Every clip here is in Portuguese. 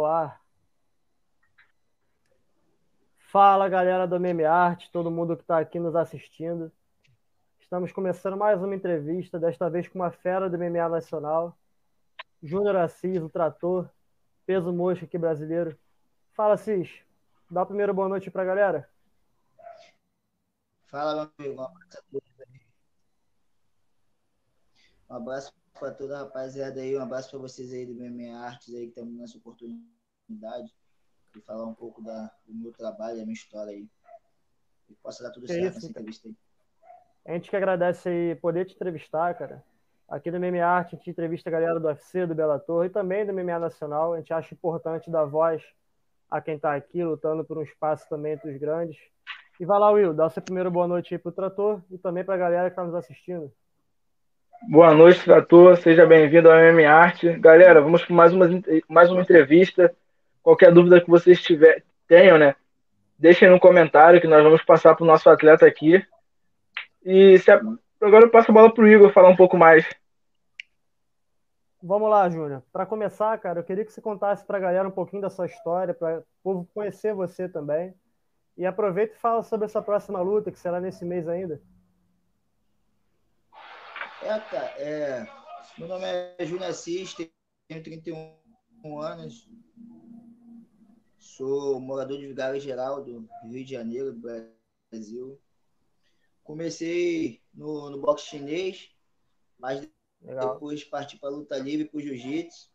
ar. Fala galera do Meme Arte, todo mundo que está aqui nos assistindo. Estamos começando mais uma entrevista, desta vez com uma fera do MMA Nacional, Júnior Assis, o trator, peso mocho aqui brasileiro. Fala, Assis. Dá a primeira boa noite para a galera. Fala, meu amigo. Um abraço. Um abraço para toda a rapaziada aí, um abraço para vocês aí do MMA Artes aí que estão nessa oportunidade de falar um pouco da, do meu trabalho, da minha história aí. E possa dar tudo Que certo isso, nessa entrevista aí. A gente que agradece aí poder te entrevistar, cara. Aqui no MMA Arte, a gente entrevista a galera do UFC, do Bellator e também do MMA Nacional. A gente acha importante dar voz a quem está aqui, lutando por um espaço também entre os grandes. E vai lá, Will, dá o seu primeiro boa noite aí pro trator e também pra galera que está nos assistindo. Boa noite, Trator. Seja bem-vindo ao MM Arte. Galera, vamos para mais uma, mais uma entrevista. Qualquer dúvida que vocês tiver, tenham, né? Deixem no comentário que nós vamos passar para o nosso atleta aqui. E se agora eu passo a bola para o Igor falar um pouco mais. Vamos lá, Júnior. Para começar, cara, eu queria que você contasse para a galera um pouquinho da sua história, para o povo conhecer você também. E aproveita e fala sobre essa próxima luta, que será nesse mês ainda. É, cara, é, meu nome é Júnior Assis, tenho 31 anos, sou morador de Vigário Geral do Rio de Janeiro, do Brasil. Comecei no, no boxe chinês, mas Legal. depois parti para luta livre, para o jiu-jitsu,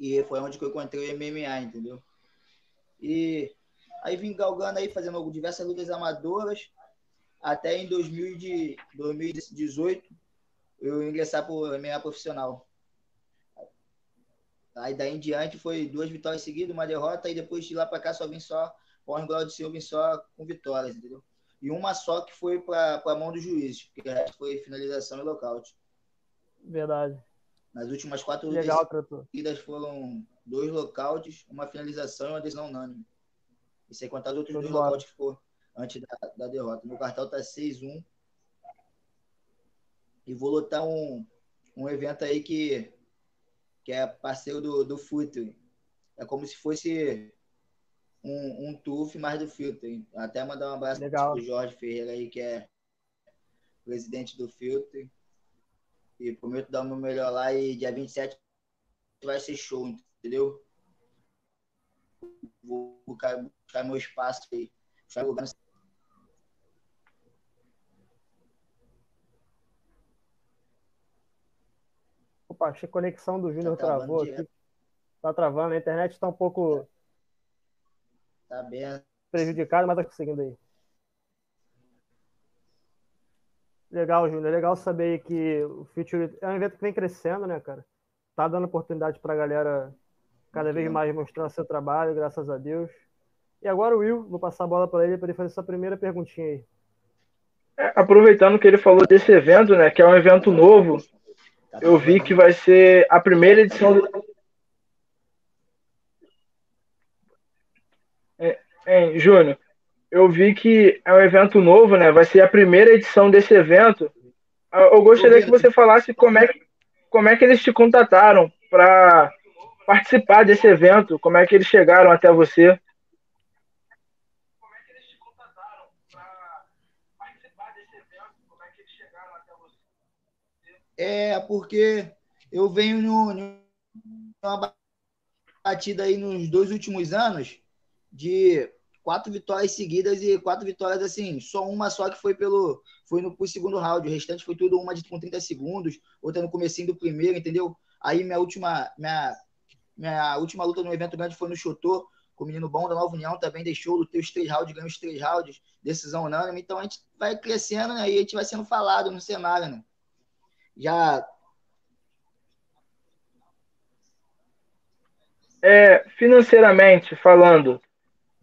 e foi onde que eu encontrei o MMA, entendeu? E aí vim galgando aí, fazendo diversas lutas amadoras, até em 2000 de- 2018 eu ingressar para o MMA profissional. Aí daí em diante foi duas vitórias seguidas, uma derrota, e depois de lá para cá só vim só, o grau de Silva, só com vitórias, entendeu? E uma só que foi para a mão do juiz, porque foi finalização e lockout. Verdade. Nas últimas quatro Legal, seguidas foram dois lockouts, uma finalização e uma decisão unânime. E sem contar os outros de dois que foram antes da, da derrota. Meu cartão tá 6-1. E vou lutar um, um evento aí que, que é parceiro do, do Futre. É como se fosse um, um TUF mais do Filtre. Até mandar um abraço Legal. pro Jorge Ferreira aí, que é presidente do Filtre. E prometo dar o meu melhor lá e dia 27 vai ser show, entendeu? Vou buscar, buscar meu espaço aí. Buscar lugar no- Que a conexão do Júnior Tá travou aqui. direto. Tá travando, a internet está um pouco Tá bem. prejudicada, mas tá conseguindo aí. Legal, Júnior. Legal saber aí que o Future é um evento que vem crescendo, né, cara? Tá dando oportunidade pra galera cada vez mais mostrar seu trabalho, graças a Deus. E agora o Will, vou passar a bola para ele para ele fazer sua primeira perguntinha aí. É, aproveitando que ele falou desse evento, né? Que é um evento novo, Tá eu vi que vai ser a primeira edição. Do... É, hein, Júnior, eu vi que é um evento novo, né? Vai ser a primeira edição desse evento. Eu gostaria que você falasse como é que, como é que eles te contataram para participar desse evento, como é que eles chegaram até você. É, porque eu venho no, numa batida aí nos dois últimos anos de quatro vitórias seguidas e quatro vitórias assim, só uma só que foi pelo foi no pro segundo round, o restante foi tudo uma de com 30 segundos, outra no comecinho do primeiro, entendeu? Aí minha última minha, minha última luta no evento grande foi no Chotô, com o menino bom da Nova União, também deixou, lutei os três rounds, ganhei os três rounds, decisão unânime, então a gente vai crescendo, né? E a gente vai sendo falado no cenário, né? Já É, financeiramente falando,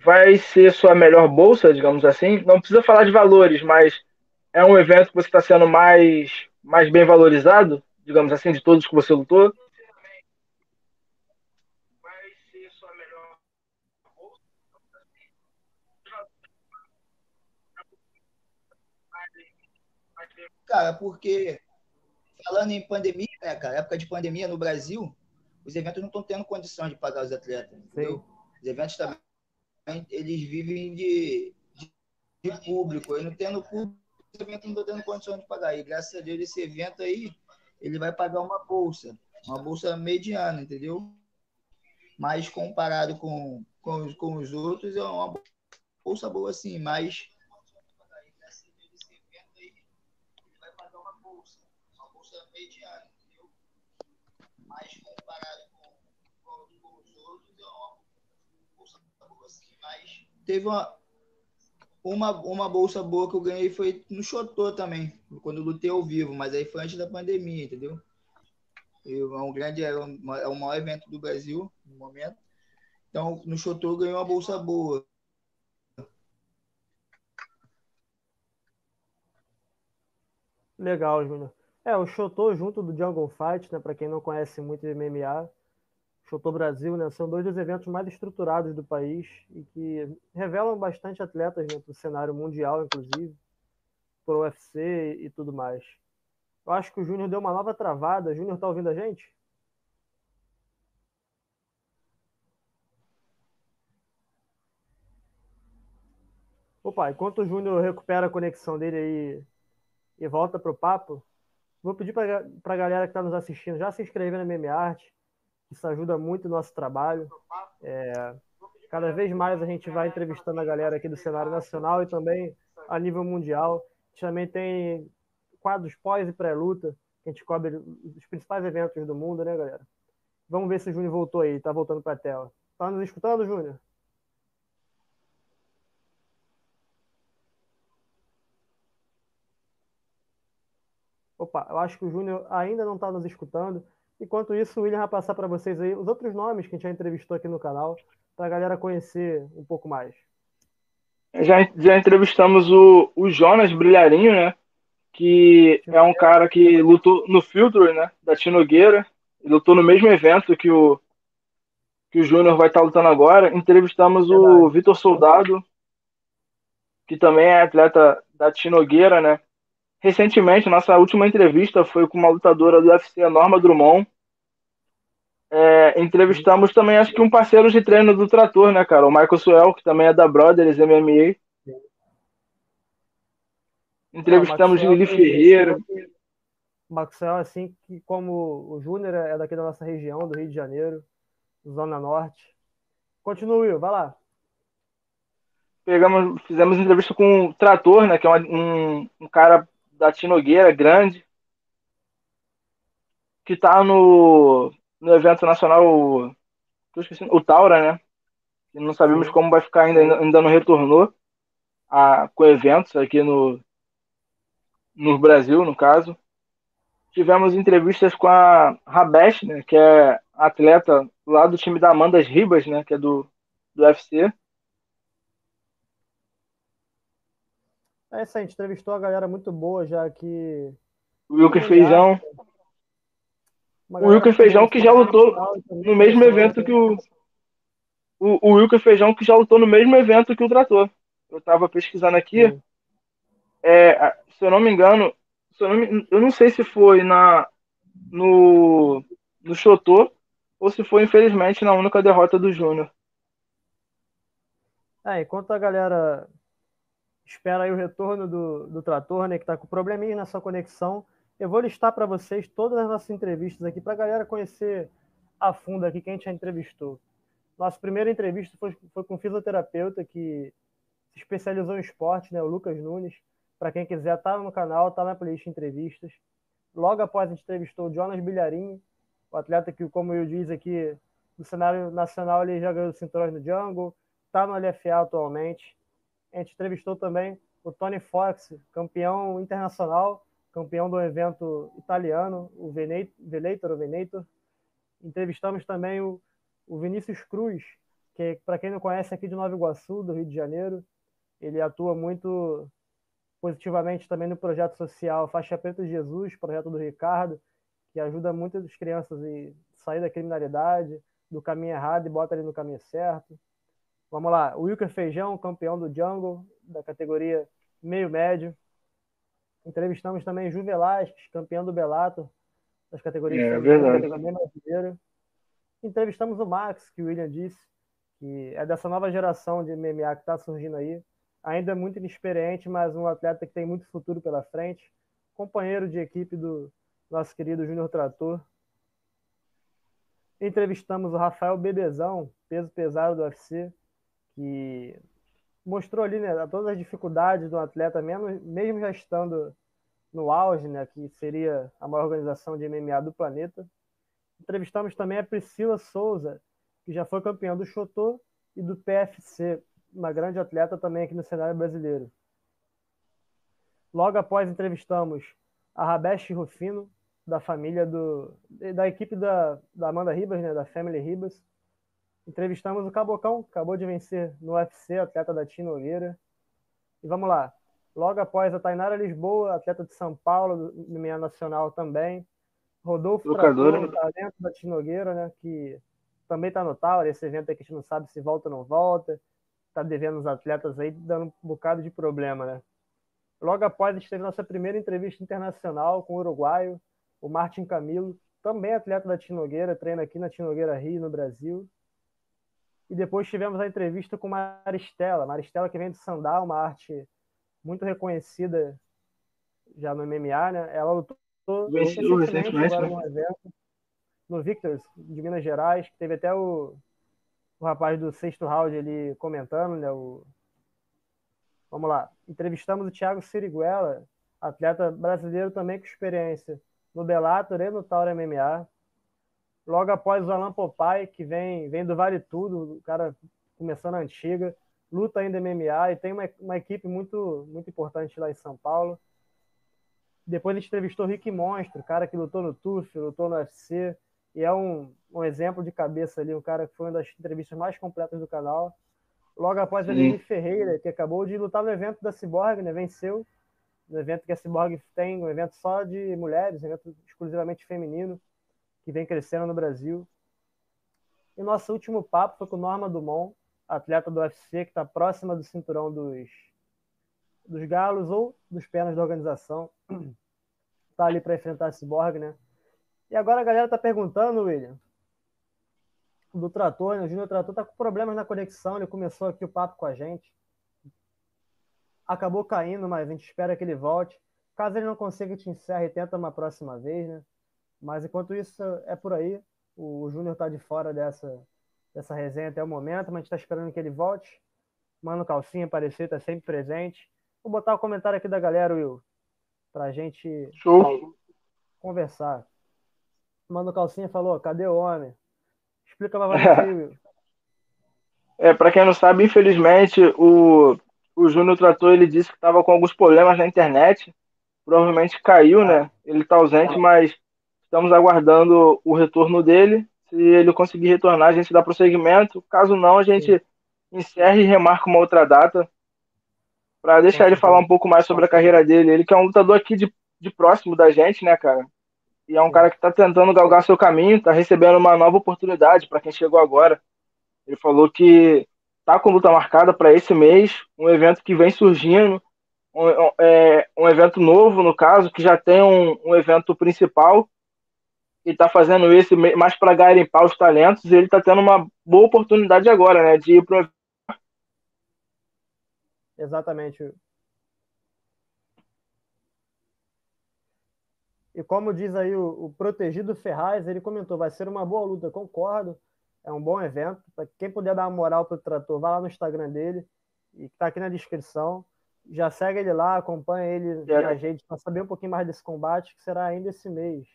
vai ser sua melhor bolsa, digamos assim? Não precisa falar de valores, mas é um evento que você está sendo mais, mais bem valorizado, digamos assim, de todos que você lutou? Cara, porque falando em pandemia, né, cara, época de pandemia no Brasil, os eventos não estão tendo condição de pagar os atletas. Entendeu? Os eventos também, eles vivem de, de, de público. E não tendo público, os eventos não estão tendo condição de pagar. E graças a Deus, esse evento aí, ele vai pagar uma bolsa. Uma bolsa mediana, entendeu? Mas comparado com, com, com os outros, é uma bolsa boa, sim. Mas mediana, entendeu? Mas comparado com, com, com os outros, é uma bolsa boa assim, mas teve uma, uma, uma bolsa boa que eu ganhei foi no Chotô também, quando eu lutei ao vivo, mas aí foi antes da pandemia, entendeu? Eu, é um grande, é, um, é o maior evento do Brasil no momento. Então, no Chotô eu ganhei uma bolsa boa. Legal, Júnior. É, o Shoto junto do Jungle Fight, né, para quem não conhece muito MMA, Shoto Brasil, né, são dois dos eventos mais estruturados do país e que revelam bastante atletas né, para o cenário mundial, inclusive, para o UFC e tudo mais. Eu acho que o Júnior deu uma nova travada. Júnior, tá ouvindo a gente? Opa, enquanto o Júnior recupera a conexão dele aí e volta para o papo, Vou pedir para a galera que está nos assistindo já se inscrever na Meme Arte, isso ajuda muito o nosso trabalho. É, cada vez mais a gente vai entrevistando a galera aqui do cenário nacional e também a nível mundial. A gente também tem quadros pós e pré-luta, que a gente cobre os principais eventos do mundo, né, galera? Vamos ver se o Júnior voltou aí, tá voltando para a tela. Tá nos escutando, Júnior? Opa, eu acho que o Júnior ainda não está nos escutando. Enquanto isso, o William vai passar para vocês aí os outros nomes que a gente já entrevistou aqui no canal, para a galera conhecer um pouco mais. Já, já entrevistamos o, o Jonas Brilharinho, né? Que é um cara que lutou no Filtro, né? Da Tinogueira. Lutou no mesmo evento que o, que o Júnior vai estar tá lutando agora. Entrevistamos Verdade. o Vitor Soldado, que também é atleta da Tinogueira, né? Recentemente, nossa última entrevista foi com uma lutadora do UFC, a Norma Drummond. É, entrevistamos também, acho que um parceiro de treino do Trator, né, cara? O Michael Suel, que também é da Brothers MMA. Entrevistamos Lili Ferreira. O Maxwell, assim, que como o Júnior é daqui da nossa região, do Rio de Janeiro, Zona Norte. Continue, Will, vai lá. Pegamos, fizemos entrevista com o Trator, né, que é um, um cara da Tinogueira grande, que está no, no evento nacional, esqueci, o Taura, né? E não sabemos como vai ficar ainda, ainda não retornou a, com eventos aqui no, no Brasil, no caso. Tivemos entrevistas com a Rabesh, né, que é atleta lá do time da Amanda Ribas, né, que é do, do UFC. É isso aí, a gente entrevistou a galera muito boa já aqui. O Wilker Feijão. O Wilker Feijão que já lutou no mesmo evento que o. O, o Wilker Feijão que já lutou no mesmo evento que o Trator. Eu tava pesquisando aqui. É, se eu não me engano, eu não, me, eu não sei se foi na no, no Chotô ou se foi, infelizmente, na única derrota do Júnior. É, enquanto a galera espera aí o retorno do, do trator, né, que está com probleminha na sua conexão. Eu vou listar para vocês todas as nossas entrevistas aqui para a galera conhecer a fundo aqui quem a gente já entrevistou. Nossa primeira entrevista foi, foi com um fisioterapeuta que se especializou em esporte, né, o Lucas Nunes. Para quem quiser, tá no canal, tá na playlist entrevistas. Logo após a gente entrevistou o Jonas Bilharinho, o atleta que, como eu disse aqui, no cenário nacional ele já ganhou cinturões no Jungle, está no LFA atualmente a gente entrevistou também o Tony Fox, campeão internacional, campeão do evento italiano, o Velator, o Venator. Entrevistamos também o, o Vinícius Cruz, que para quem não conhece aqui de Nova Iguaçu, do Rio de Janeiro, ele atua muito positivamente também no projeto social Faixa Preta de Jesus, projeto do Ricardo, que ajuda muitas crianças a sair da criminalidade, do caminho errado e bota ele no caminho certo. Vamos lá, o Wilker Feijão, campeão do Jungle, da categoria meio-médio. Entrevistamos também Ju Velasquez, campeão do Bellator, das categorias é, verdade. brasileira. Entrevistamos o Max, que o William disse, que é dessa nova geração de MMA que está surgindo aí. Ainda muito inexperiente, mas um atleta que tem muito futuro pela frente. Companheiro de equipe do nosso querido Júnior Trator. Entrevistamos o Rafael Bebezão, peso pesado do UFC, que mostrou ali né, todas as dificuldades do atleta, mesmo, mesmo já estando no auge, né, que seria a maior organização de MMA do planeta. Entrevistamos também a Priscila Souza, que já foi campeã do Chotô e do PFC, uma grande atleta também aqui no cenário brasileiro. Logo após entrevistamos a Rabesh Rufino, da família do da equipe da, da Amanda Ribas, né, da Family Ribas. Entrevistamos o Cabocão, acabou de vencer no UFC, atleta da Tina Nogueira. E vamos lá. Logo após a Tainara Lisboa, atleta de São Paulo, MMA Nacional também. Rodolfo Trator, talento da Tinogueira, né? Que também está no Tower. Esse evento aí que a gente não sabe se volta ou não volta. Está devendo os atletas aí, dando um bocado de problema, né? Logo após, a gente teve nossa primeira entrevista internacional com o uruguaio, o Martin Camilo, também atleta da Tinogueira, treina aqui na Tinogueira Rio, no Brasil. E depois tivemos a entrevista com Maristela, Maristela que vem de Sandal, uma arte muito reconhecida já no MMA, né? Ela lutou Venceu recentemente agora né? evento no Victors de Minas Gerais, que teve até o, o rapaz do sexto round ali comentando, né? O, vamos lá. Entrevistamos o Thiago Siriguela, atleta brasileiro também com experiência no Bellator e no Tauro MMA. Logo após o Alan Popai, que vem, vem do Vale Tudo, o cara começando a antiga, luta ainda MMA e tem uma, uma equipe muito, muito importante lá em São Paulo. Depois a gente entrevistou o Rick Monstro, cara que lutou no TUF, lutou no UFC, e é um, um exemplo de cabeça ali, um cara que foi uma das entrevistas mais completas do canal. Logo após a Aline Ferreira, que acabou de lutar no evento da Cyborg, né? Venceu no evento que a Cyborg tem, um evento só de mulheres, um evento exclusivamente feminino, que vem crescendo no Brasil. E nosso último papo foi com Norma Dumont, atleta do UFC, que está próxima do cinturão dos, dos galos ou dos penas da organização. Está ali para enfrentar a Cyborg, né? E agora a galera tá perguntando, William, do trator, né? O Júnior Trator tá com problemas na conexão, ele começou aqui o papo com a gente. Acabou caindo, mas a gente espera que ele volte. Caso ele não consiga, te encerre e tenta uma próxima vez, né? Mas enquanto isso, é por aí. O Júnior tá de fora dessa, dessa resenha até o momento, mas a gente tá esperando que ele volte. Mano Calcinha aparecer, tá sempre presente. Vou botar o comentário aqui da galera, Will, pra gente Show. conversar. Mano Calcinha falou, cadê o homem? Explica mais pra você, Will. É, para quem não sabe, infelizmente, o, o Júnior Trator ele disse que estava com alguns problemas na internet. Provavelmente caiu, né? Ele está ausente, mas estamos aguardando o retorno dele. Se ele conseguir retornar, a gente dá prosseguimento. Caso não, a gente Sim. encerra e remarca uma outra data para deixar ele falar um pouco mais sobre a carreira dele. Ele que é um lutador aqui de, de próximo da gente, né, cara? E é um cara que está tentando galgar seu caminho, está recebendo uma nova oportunidade para quem chegou agora. Ele falou que tá com luta marcada para esse mês, um evento que vem surgindo, um, é, um evento novo, no caso, que já tem um, um evento principal e está fazendo esse mais para garimpar os talentos. E ele está tendo uma boa oportunidade agora, né, de ir para Exatamente. E como diz aí o, o, protegido Ferraz, ele comentou, vai ser uma boa luta, concordo. É um bom evento. Para quem puder dar uma moral pro trator, vai lá no Instagram dele, e tá aqui na descrição. Já segue ele lá, acompanha ele é. na gente para saber um pouquinho mais desse combate, que será ainda esse mês.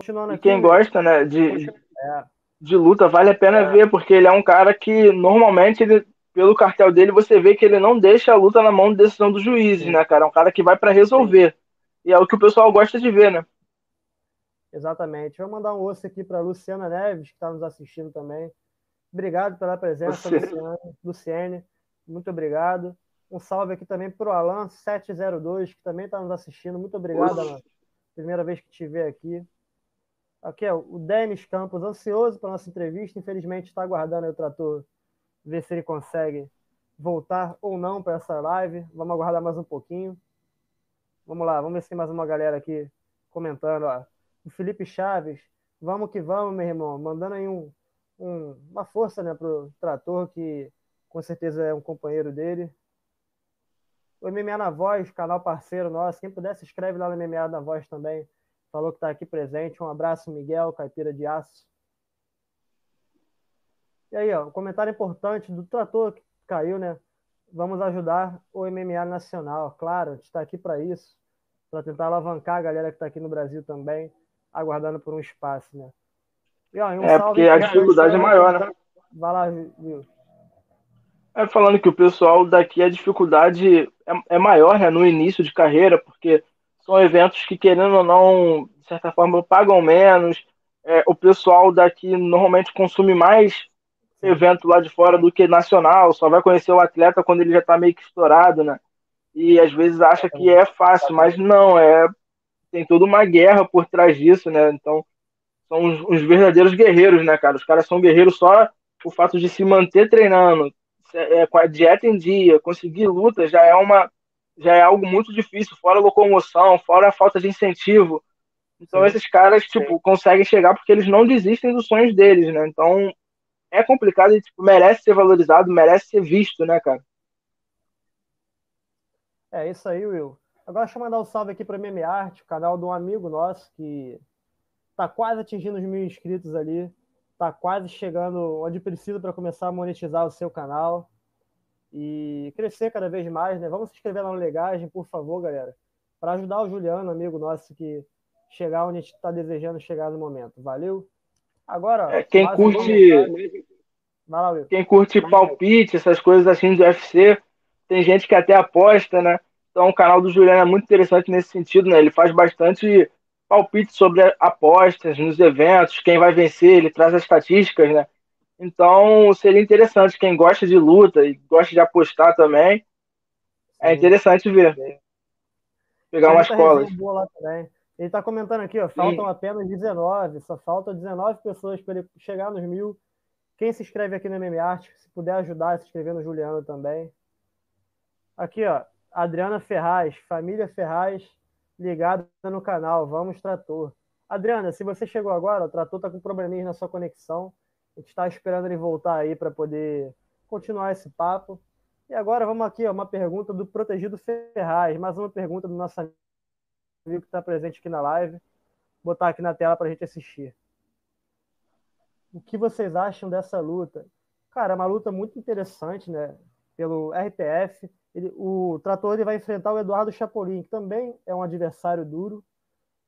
Continuando e aqui, quem gosta, né, de, é. de luta, vale a pena é. ver, porque ele é um cara que normalmente ele pelo cartel dele, você vê que ele não deixa a luta na mão de decisão dos juízes, Sim. né, cara? É um cara que vai para resolver. E é o que o pessoal gosta de ver, né? Exatamente. Vou mandar um osso aqui para Luciana Neves, que está nos assistindo também. Obrigado pela presença, Luciana. Luciane. Muito obrigado. Um salve aqui também para o Alan702, que também está nos assistindo. Muito obrigado, Alan. Primeira vez que te vê aqui. Aqui é o Denis Campos, ansioso para nossa entrevista. Infelizmente está aguardando o trator ver se ele consegue voltar ou não para essa live. Vamos aguardar mais um pouquinho. Vamos lá, vamos ver se tem mais uma galera aqui comentando. Ó. O Felipe Chaves, Vamos que vamos, meu irmão. Mandando aí um, um, uma força né, pro Trator, que com certeza é um companheiro dele. O MMA na Voz, canal parceiro nosso. Quem puder, se inscreve lá no MMA na Voz também. Falou que está aqui presente. Um abraço, Miguel, caipira de aço. E aí, ó, um comentário importante do trator que caiu, né? Vamos ajudar o MMA nacional. Claro, a gente está aqui para isso, para tentar alavancar a galera que está aqui no Brasil também, aguardando por um espaço, né? E, ó, um é, porque a dificuldade é maior, né? Vai lá, viu? É falando que o pessoal daqui a dificuldade é, é maior, né, no início de carreira, porque são eventos que, querendo ou não, de certa forma, pagam menos. É, o pessoal daqui normalmente consome mais evento lá de fora do que nacional, só vai conhecer o atleta quando ele já está meio que estourado, né? E às vezes acha que é fácil, mas não, é tem toda uma guerra por trás disso, né? Então, são os, os verdadeiros guerreiros, né, cara? Os caras são guerreiros só o fato de se manter treinando, é, com a dieta em dia, conseguir luta já é uma já é algo muito difícil, fora a locomoção, fora a falta de incentivo. Então sim, esses caras tipo sim. conseguem chegar porque eles não desistem dos sonhos deles, né? Então é complicado e tipo, merece ser valorizado, merece ser visto, né, cara? É isso aí, Will. Agora deixa eu mandar um salve aqui para Meme Arte, o canal de um amigo nosso que tá quase atingindo os mil inscritos ali, tá quase chegando onde precisa para começar a monetizar o seu canal e crescer cada vez mais, né? Vamos se inscrever lá no Legagem, por favor, galera, para ajudar o Juliano, amigo nosso que chegar onde a gente está desejando chegar no momento. Valeu? Agora, é, quem curte. Lá, quem curte palpite, essas coisas assim do UFC, tem gente que até aposta, né? Então o canal do Juliano é muito interessante nesse sentido, né? Ele faz bastante palpite sobre apostas nos eventos, quem vai vencer, ele traz as estatísticas, né? Então seria interessante, quem gosta de luta e gosta de apostar também, é interessante ver. Pegar uma escola. Boa lá também. Ele está comentando aqui, ó, faltam Sim. apenas 19, só faltam 19 pessoas para ele chegar nos mil. Quem se inscreve aqui no MM Art, se puder ajudar, se inscrever no Juliano também. Aqui, ó, Adriana Ferraz, família Ferraz, ligada no canal, vamos Trator. Adriana, se você chegou agora, o Trator está com probleminha na sua conexão. A gente está esperando ele voltar aí para poder continuar esse papo. E agora vamos aqui, ó, uma pergunta do Protegido Ferraz, mais uma pergunta do nosso amigo que está presente aqui na live, Vou botar aqui na tela para a gente assistir. O que vocês acham dessa luta? Cara, é uma luta muito interessante, né? Pelo RPF. Ele, o Trator ele vai enfrentar o Eduardo Chapolin, que também é um adversário duro.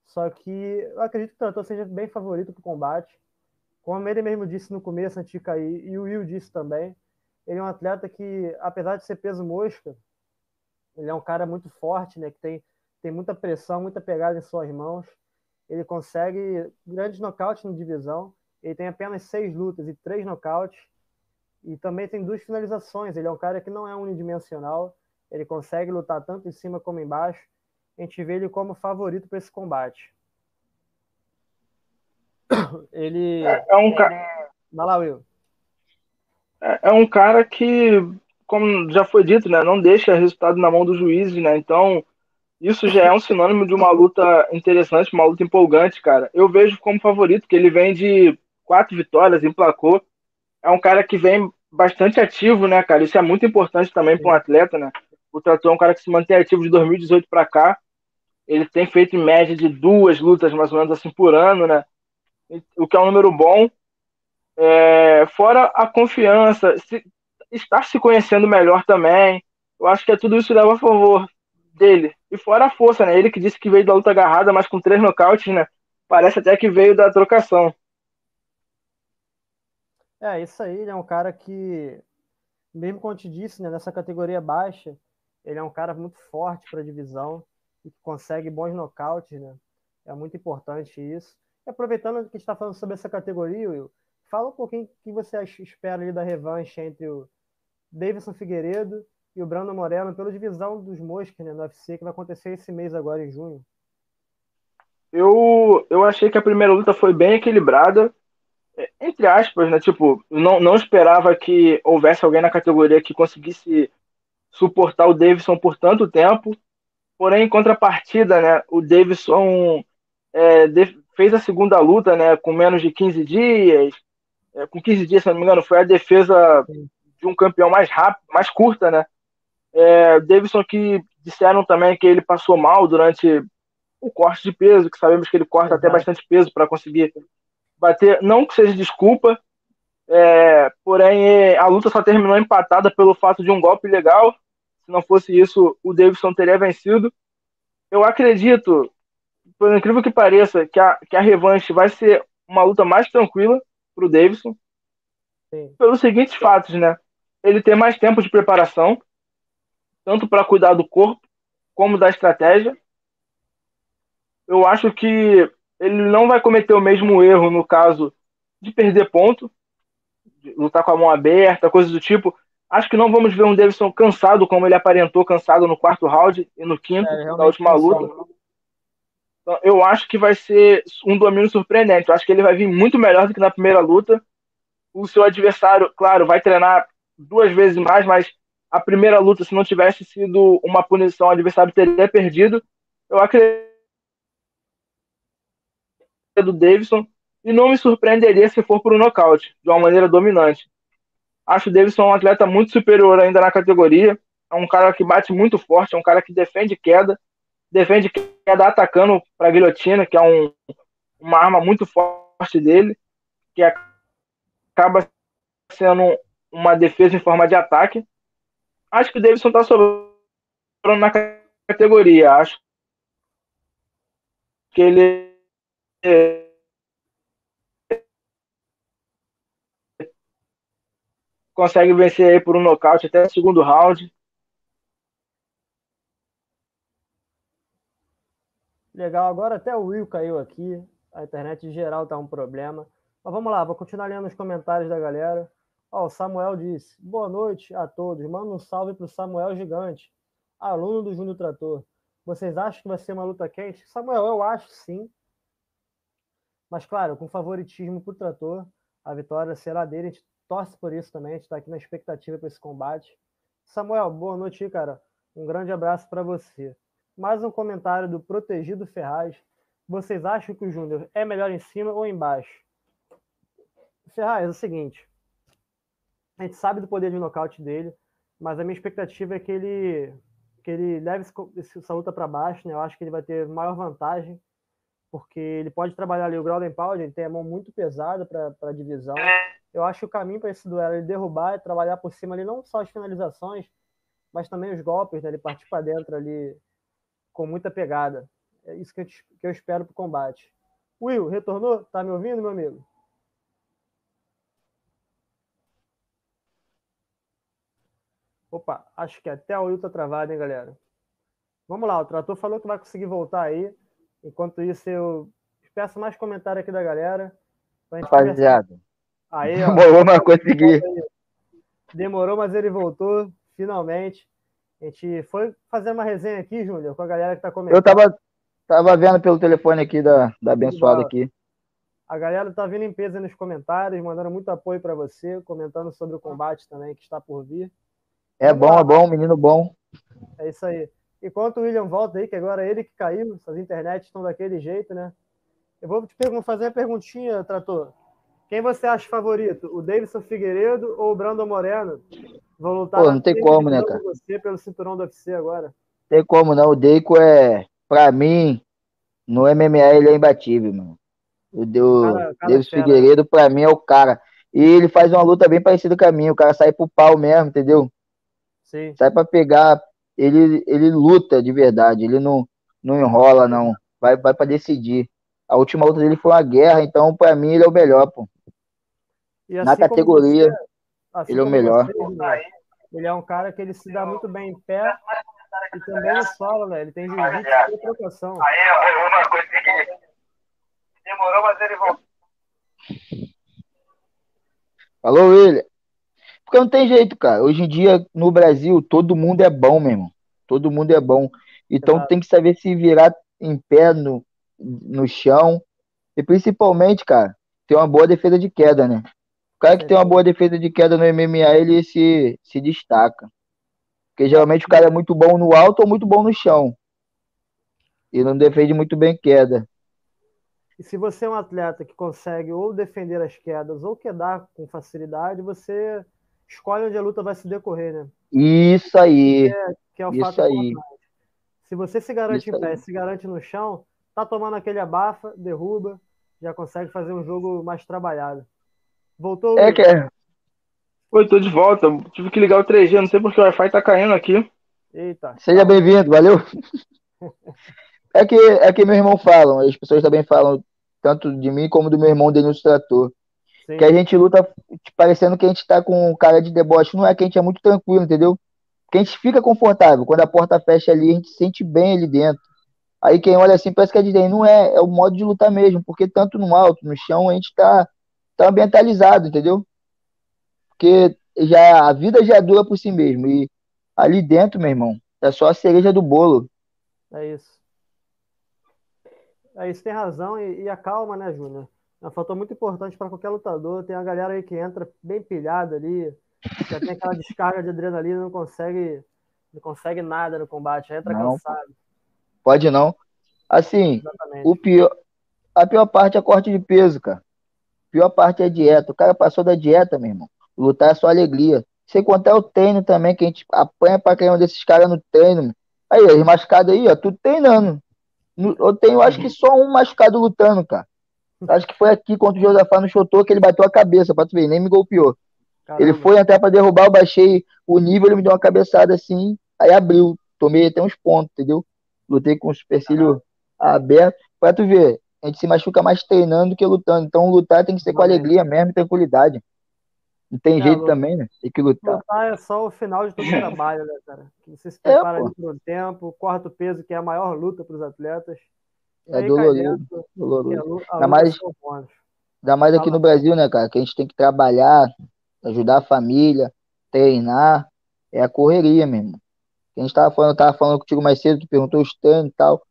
Só que eu acredito que o Trator seja bem favorito para o combate. Como ele mesmo disse no começo, de cair, e o Will disse também, ele é um atleta que, apesar de ser peso mosca, ele é um cara muito forte, né? Que tem tem muita pressão, muita pegada em suas mãos. Ele consegue grandes nocautes na divisão. Ele tem apenas seis lutas e três nocautes. E também tem duas finalizações. Ele é um cara que não é unidimensional. Ele consegue lutar tanto em cima como embaixo. A gente vê ele como favorito para esse combate. Ele. É, é um cara. Vai lá, Will. É, é um cara que, como já foi dito, né, não deixa resultado na mão do juiz, né? Então, isso já é um sinônimo de uma luta interessante, uma luta empolgante, cara. Eu vejo como favorito, que ele vem de quatro vitórias, emplacou. É um cara que vem bastante ativo, né, cara? Isso é muito importante também para um atleta, né? O Trator é um cara que se mantém ativo de 2018 para cá. Ele tem feito em média de duas lutas, mais ou menos assim, por ano, né? O que é um número bom. É... Fora a confiança, se... estar se conhecendo melhor também. Eu acho que é tudo isso leva a favor dele. E fora a força, né? Ele que disse que veio da luta agarrada, mas com três nocautes, né? Parece até que veio da trocação. É, isso aí, ele é um cara que, mesmo como eu te disse, né, nessa categoria baixa, ele é um cara muito forte para a divisão e consegue bons nocautes, né? É muito importante isso. E aproveitando que está falando sobre essa categoria, Will, fala um pouquinho o que você espera ali da revanche entre o Davidson Figueiredo e o Brandon Moreno pela divisão dos Mosques né, no UFC, que vai acontecer esse mês agora, em junho. Eu, eu achei que a primeira luta foi bem equilibrada, é, entre aspas, né? Tipo, não, não esperava que houvesse alguém na categoria que conseguisse suportar o Davidson por tanto tempo. Porém, em contrapartida, né? O Davidson é, fez a segunda luta, né, com menos de 15 dias, é, com 15 dias, se não me engano, foi a defesa de um campeão mais rápido, mais curta, né? É, Davidson que disseram também que ele passou mal durante o corte de peso, que sabemos que ele corta até bastante peso para conseguir bater. Não que seja desculpa, é, porém a luta só terminou empatada pelo fato de um golpe legal. Se não fosse isso, o Davidson teria vencido. Eu acredito, por incrível que pareça, que a, que a revanche vai ser uma luta mais tranquila para o Davidson. Sim. Pelos seguintes fatos, né? Ele tem mais tempo de preparação, tanto para cuidar do corpo como da estratégia. Eu acho que ele não vai cometer o mesmo erro no caso de perder ponto, de lutar com a mão aberta, coisas do tipo. Acho que não vamos ver um Davidson cansado como ele aparentou cansado no quarto round e no quinto, é, na última luta. Então, eu acho que vai ser um domínio surpreendente. Eu acho que ele vai vir muito melhor do que na primeira luta. O seu adversário, claro, vai treinar duas vezes mais, mas a primeira luta, se não tivesse sido uma punição, o adversário teria perdido. Eu acredito do Davidson e não me surpreenderia se for por um nocaute, de uma maneira dominante. Acho o Davidson um atleta muito superior ainda na categoria. É um cara que bate muito forte, é um cara que defende queda, defende queda atacando para a guilhotina, que é um, uma arma muito forte dele, que acaba sendo uma defesa em forma de ataque. Acho que o Davidson está sobrando na categoria. Acho que ele consegue vencer por um nocaute até o segundo round. Legal, agora até o Will caiu aqui. A internet em geral tá um problema. Mas vamos lá, vou continuar lendo os comentários da galera. Ó, o Samuel disse: Boa noite a todos. Manda um salve pro Samuel Gigante, aluno do Júnior Trator. Vocês acham que vai ser uma luta quente? Samuel, eu acho sim. Mas, claro, com favoritismo pro Trator, a vitória será dele. A gente torce por isso também. A gente está aqui na expectativa para esse combate. Samuel, boa noite, cara. Um grande abraço para você. Mais um comentário do Protegido Ferraz. Vocês acham que o Júnior é melhor em cima ou embaixo? Ferraz, é o seguinte. A gente sabe do poder de nocaute dele, mas a minha expectativa é que ele que ele leve essa luta para baixo, né? Eu acho que ele vai ter maior vantagem, porque ele pode trabalhar ali o Ground Pound, ele tem a mão muito pesada para a divisão. Eu acho que o caminho para esse duelo é ele derrubar e trabalhar por cima ali não só as finalizações, mas também os golpes, né? Ele partir para dentro ali com muita pegada. É isso que eu, que eu espero para o combate. Will, retornou? Tá me ouvindo, meu amigo? Opa, acho que até o Will tá travado, hein, galera? Vamos lá, o trator falou que vai conseguir voltar aí. Enquanto isso, eu peço mais comentário aqui da galera. Rapaziada. Aí, Demorou, mas consegui. Demorou, mas ele voltou, finalmente. A gente foi fazer uma resenha aqui, Júnior, com a galera que está comentando. Eu tava, tava vendo pelo telefone aqui da, da abençoada aqui. A galera tá vindo em peso nos comentários, mandando muito apoio para você, comentando sobre o combate também que está por vir. É bom, é bom, menino bom. É isso aí. Enquanto o William volta aí, que agora é ele que caiu, essas internets estão daquele jeito, né? Eu vou te fazer uma perguntinha, Trator. Quem você acha favorito? O Davidson Figueiredo ou o Brandon Moreno? Vão lutar Pô, não tem como, né, cara? Você pelo cinturão do UFC agora. Tem como não. O Deico é, pra mim, no MMA ele é imbatível, mano. O Davidson Figueiredo, pra mim, é o cara. E ele faz uma luta bem parecida com a minha. O cara sai pro pau mesmo, entendeu? Sim. Sai pra pegar. Ele, ele luta de verdade. Ele não, não enrola, não. Vai, vai pra decidir. A última luta dele foi uma guerra, então, pra mim, ele é o melhor, pô. Assim Na categoria, você, assim ele é o melhor. Você, ele é um cara que ele se dá muito bem em pé e também no solo, né? Ele tem jiu-jitsu e trocação. Aí, uma coisa que demorou, mas ele voltou. Falou, William. Porque não tem jeito, cara. Hoje em dia, no Brasil, todo mundo é bom, meu irmão. Todo mundo é bom. Então Exato. tem que saber se virar em pé no, no chão. E principalmente, cara, ter uma boa defesa de queda, né? cara que tem uma boa defesa de queda no MMA, ele se, se destaca. Porque geralmente o cara é muito bom no alto ou muito bom no chão. E não defende muito bem queda. E se você é um atleta que consegue ou defender as quedas ou quedar com facilidade, você escolhe onde a luta vai se decorrer, né? Isso aí. Que é, que é o Isso fato aí. Se você se garante Isso em pé, aí. se garante no chão, tá tomando aquele abafa, derruba, já consegue fazer um jogo mais trabalhado. Voltou, É que é. Oi, tô de volta. Tive que ligar o 3G, não sei porque o Wi-Fi tá caindo aqui. Eita. Seja bem-vindo, valeu. É que, é que meu irmão fala, as pessoas também falam, tanto de mim como do meu irmão Denilson Trator, Sim. que a gente luta parecendo que a gente tá com cara de deboche. Não é que a gente é muito tranquilo, entendeu? Porque a gente fica confortável. Quando a porta fecha ali, a gente se sente bem ali dentro. Aí quem olha assim parece que é de dentro. Não é, é o modo de lutar mesmo, porque tanto no alto, no chão, a gente tá, tá ambientalizado, entendeu? Porque já, a vida já dura por si mesmo. E ali dentro, meu irmão, é só a cereja do bolo. É isso. É isso, tem razão. E, e a calma, né, Júnior? É um fator muito importante para qualquer lutador. Tem a galera aí que entra bem pilhada ali, já tem aquela descarga de adrenalina, não consegue, não consegue nada no combate, entra Não. cansado. Pode não. Assim, Exatamente. o pior, a pior parte é corte de peso, cara. A pior parte é dieta. O cara passou da dieta, meu irmão. Lutar é só alegria. Sem contar o treino também, que a gente apanha pra caramba desses caras no treino. Aí, os machucados aí, ó, tudo treinando. Eu tenho, acho que só um machucado lutando, cara. Acho que foi aqui contra o Josafá no Chotô que ele bateu a cabeça, pra tu ver, nem me golpeou. Ele Caramba. foi até pra derrubar, eu baixei o nível, ele me deu uma cabeçada assim, aí abriu. Tomei até uns pontos, entendeu? Lutei com o supercílio aberto. Pra tu ver, a gente se machuca mais treinando do que lutando. Então lutar tem que ser com alegria mesmo e tranquilidade. Não tem É, jeito também, né? Tem que lutar. Lutar é só o final de todo o trabalho, né, cara? Você se É, prepara ali por um tempo, corta o peso, que é a maior luta para os atletas. É aí dolorido, dentro, a a Ainda luta mais-. Ainda mais aqui no Brasil, né, cara? Que a gente tem que trabalhar, ajudar a família, treinar. É a correria mesmo. A gente tava falando, tava falando contigo mais cedo, tu perguntou os treinos e tal.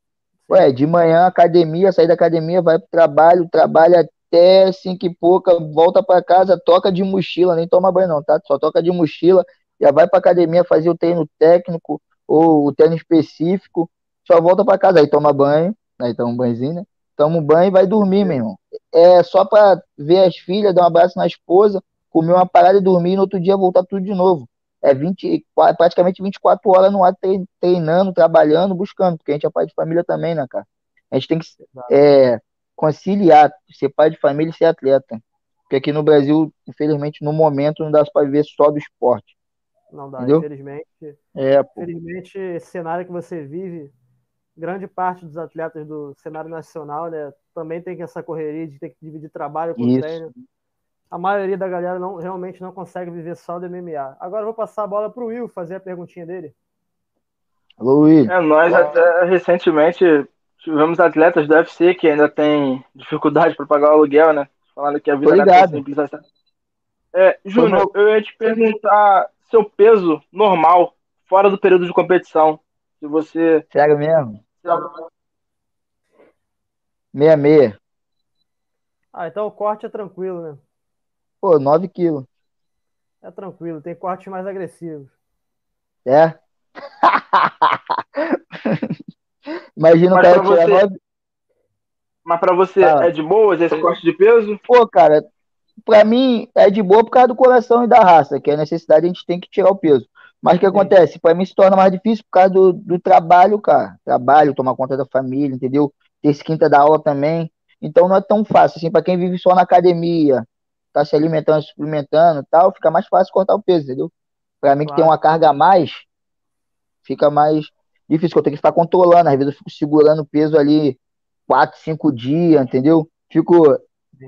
Ué, de manhã, academia, sair da academia, vai pro trabalho, trabalha até cinco e pouca, volta pra casa, toca de mochila, nem toma banho não, tá? Só toca de mochila, já vai pra academia fazer o treino técnico ou o treino específico, só volta pra casa, aí toma banho, aí toma um banhozinho, né? Toma um banho e vai dormir, meu irmão. É só pra ver as filhas, dar um abraço na esposa, comer uma parada e dormir, e no outro dia voltar tudo de novo. É 20, praticamente 24 horas no ar trein- treinando, trabalhando, buscando, porque a gente é pai de família também, né, cara? A gente tem que é, conciliar, ser pai de família e ser atleta. Porque aqui no Brasil, infelizmente, no momento, não dá para viver só do esporte. Não dá, Entendeu? infelizmente. É, pô. Infelizmente, esse cenário que você vive, grande parte dos atletas do cenário nacional, né, também tem essa correria de ter que dividir trabalho com Isso. treino. A maioria da galera não, realmente não consegue viver só do MMA. Agora eu vou passar a bola para o Will fazer a perguntinha dele. Alô, Will. É, nós até recentemente tivemos atletas do UFC que ainda tem dificuldade para pagar o aluguel, né? Falando que a vida não é simples assim. É, Júnior, eu ia te perguntar seu peso normal, fora do período de competição. Se você. Sério mesmo? 66. Ah, então o corte é tranquilo, né? Pô, 9 quilos. É tranquilo, tem cortes mais agressivos. É? Imagina o cara tirar você- 9. Mas pra você Fala. é de boas esse corte de peso? Pô, cara, pra mim é de boa por causa do coração e da raça, que é a necessidade a gente tem que tirar o peso. Mas o que Sim. acontece? Pra mim se torna mais difícil por causa do, do trabalho, cara. Trabalho, tomar conta da família, entendeu? Ter quinta da aula também. Então não é tão fácil, assim, pra quem vive só na academia, tá se alimentando, suplementando e tal, fica mais fácil cortar o peso, entendeu? Pra mim que tem Claro. uma carga a mais, fica mais difícil, eu tenho que ficar controlando. Às vezes eu fico segurando o peso ali quatro, cinco dias, entendeu? Fico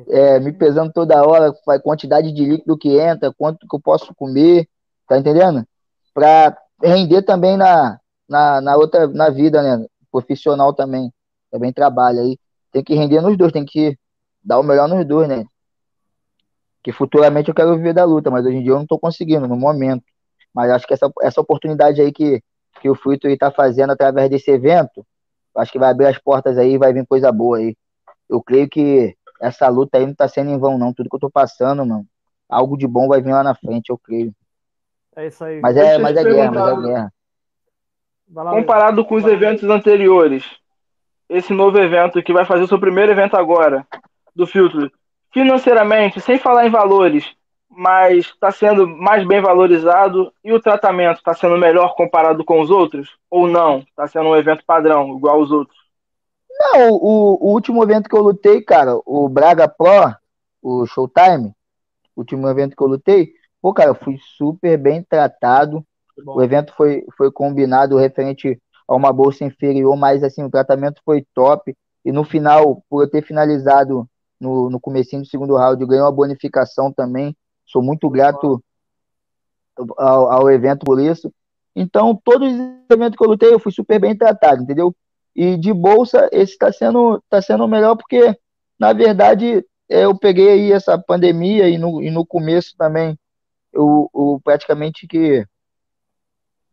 é, me pesando toda hora, a quantidade de líquido que entra, quanto que eu posso comer, tá entendendo? Pra render também na, na, na outra, na vida, né? Profissional também. Também trabalho aí. Tem que render nos dois, tem que dar o melhor nos dois, né? Que futuramente eu quero viver da luta, mas hoje em dia eu não tô conseguindo, no momento. Mas acho que essa, essa oportunidade aí que, que o Fruito está fazendo através desse evento, acho que vai abrir as portas aí e vai vir coisa boa aí. Eu creio que essa luta aí não tá sendo em vão, não. Tudo que eu tô passando, mano, algo de bom vai vir lá na frente, eu creio. É isso aí. Mas é, eu mas é guerra, mas é guerra. Comparado com os eventos anteriores, esse novo evento, que vai fazer o seu primeiro evento agora, do filtro, financeiramente, sem falar em valores, mas está sendo mais bem valorizado e o tratamento está sendo melhor comparado com os outros? Ou não? Está sendo um evento padrão, igual aos outros? Não, o, o, último evento que eu lutei, cara, o Braga Pro, o Showtime, o último evento que eu lutei, pô, cara, eu fui super bem tratado. O evento foi, foi combinado referente a uma bolsa inferior, mas assim, o tratamento foi top. E no final, por eu ter finalizado no, no comecinho do segundo round, eu ganhei uma bonificação também. Sou muito grato ao, ao evento por isso. Então, todos os eventos que eu lutei, eu fui super bem tratado, entendeu? E de bolsa, esse está sendo, tá sendo melhor, porque, na verdade, é, eu peguei aí essa pandemia e no, e no começo também, eu, eu praticamente que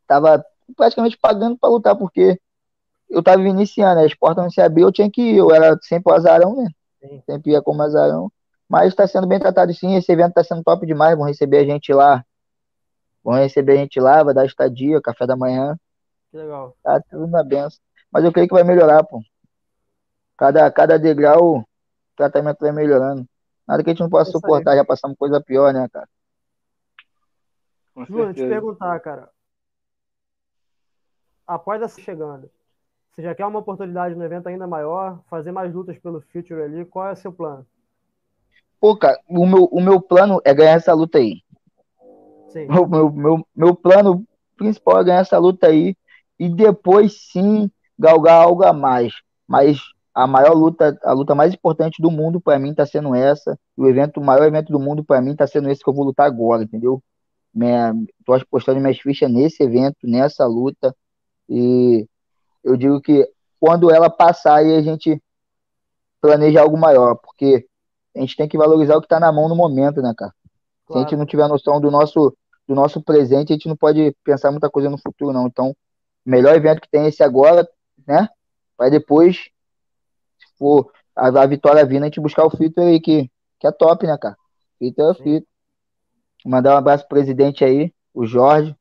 estava praticamente pagando para lutar, porque eu estava iniciando, as portas não se abriam, eu tinha que ir, eu era sempre o azarão, né? Sim. Sempre ia como azarão. Mas está sendo bem tratado sim, esse evento está sendo top demais, vão receber a gente lá. Vão receber a gente lá, vai dar estadia, café da manhã. Que legal. Tá tudo na benção. Mas eu creio que vai melhorar, pô. Cada, cada degrau, o tratamento vai melhorando. Nada que a gente não possa suportar, já passamos coisa pior, né, cara? Júnior, te perguntar, cara após essa chegando, você já quer uma oportunidade no evento ainda maior, fazer mais lutas pelo Future ali, qual é o seu plano? Pô, cara, o meu, o meu plano é ganhar essa luta aí. Sim. O meu, meu, meu plano principal é ganhar essa luta aí e depois sim galgar algo a mais. Mas a maior luta, a luta mais importante do mundo para mim tá sendo essa. O evento, o maior evento do mundo para mim tá sendo esse que eu vou lutar agora, entendeu? Minha, tô apostando minhas fichas nesse evento, nessa luta. E eu digo que quando ela passar, aí a gente planeja algo maior, porque a gente tem que valorizar o que está na mão no momento, né, cara? Claro. Se a gente não tiver noção do nosso, do nosso presente, a gente não pode pensar muita coisa no futuro, não. Então, o melhor evento que tem é esse agora, né? Vai depois, se for a, a vitória vindo, a gente buscar o Fito aí, que, que é top, né, cara? Fito é o Fito. Mandar um abraço pro presidente aí, o Jorge,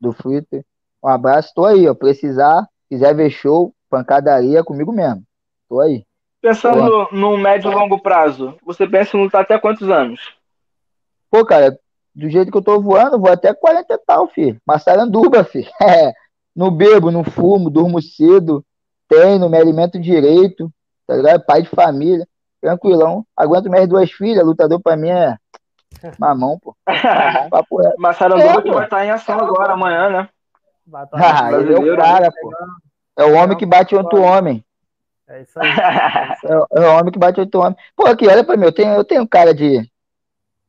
do Fito. Um abraço, tô aí, ó. Precisar, quiser ver show, pancadaria comigo mesmo. Tô aí. Pensando no médio e longo prazo, você pensa em lutar até quantos anos? Pô, cara, do jeito que eu tô voando, vou até 40 e tal, filho. Massaranduba, filho. É, não bebo, não fumo, durmo cedo, treino, me alimento direito, tá ligado? Pai de família, tranquilão. Aguento minhas duas filhas, lutador pra mim é mamão, pô. Mamão, Massaranduba é, que vai estar em ação agora, amanhã, né? Ah, ele é o cara, pô. É o homem que bate outro homem. É isso aí. É, é, o homem que bate outro homem. Pô, aqui, olha pra mim, eu tenho, eu tenho cara de,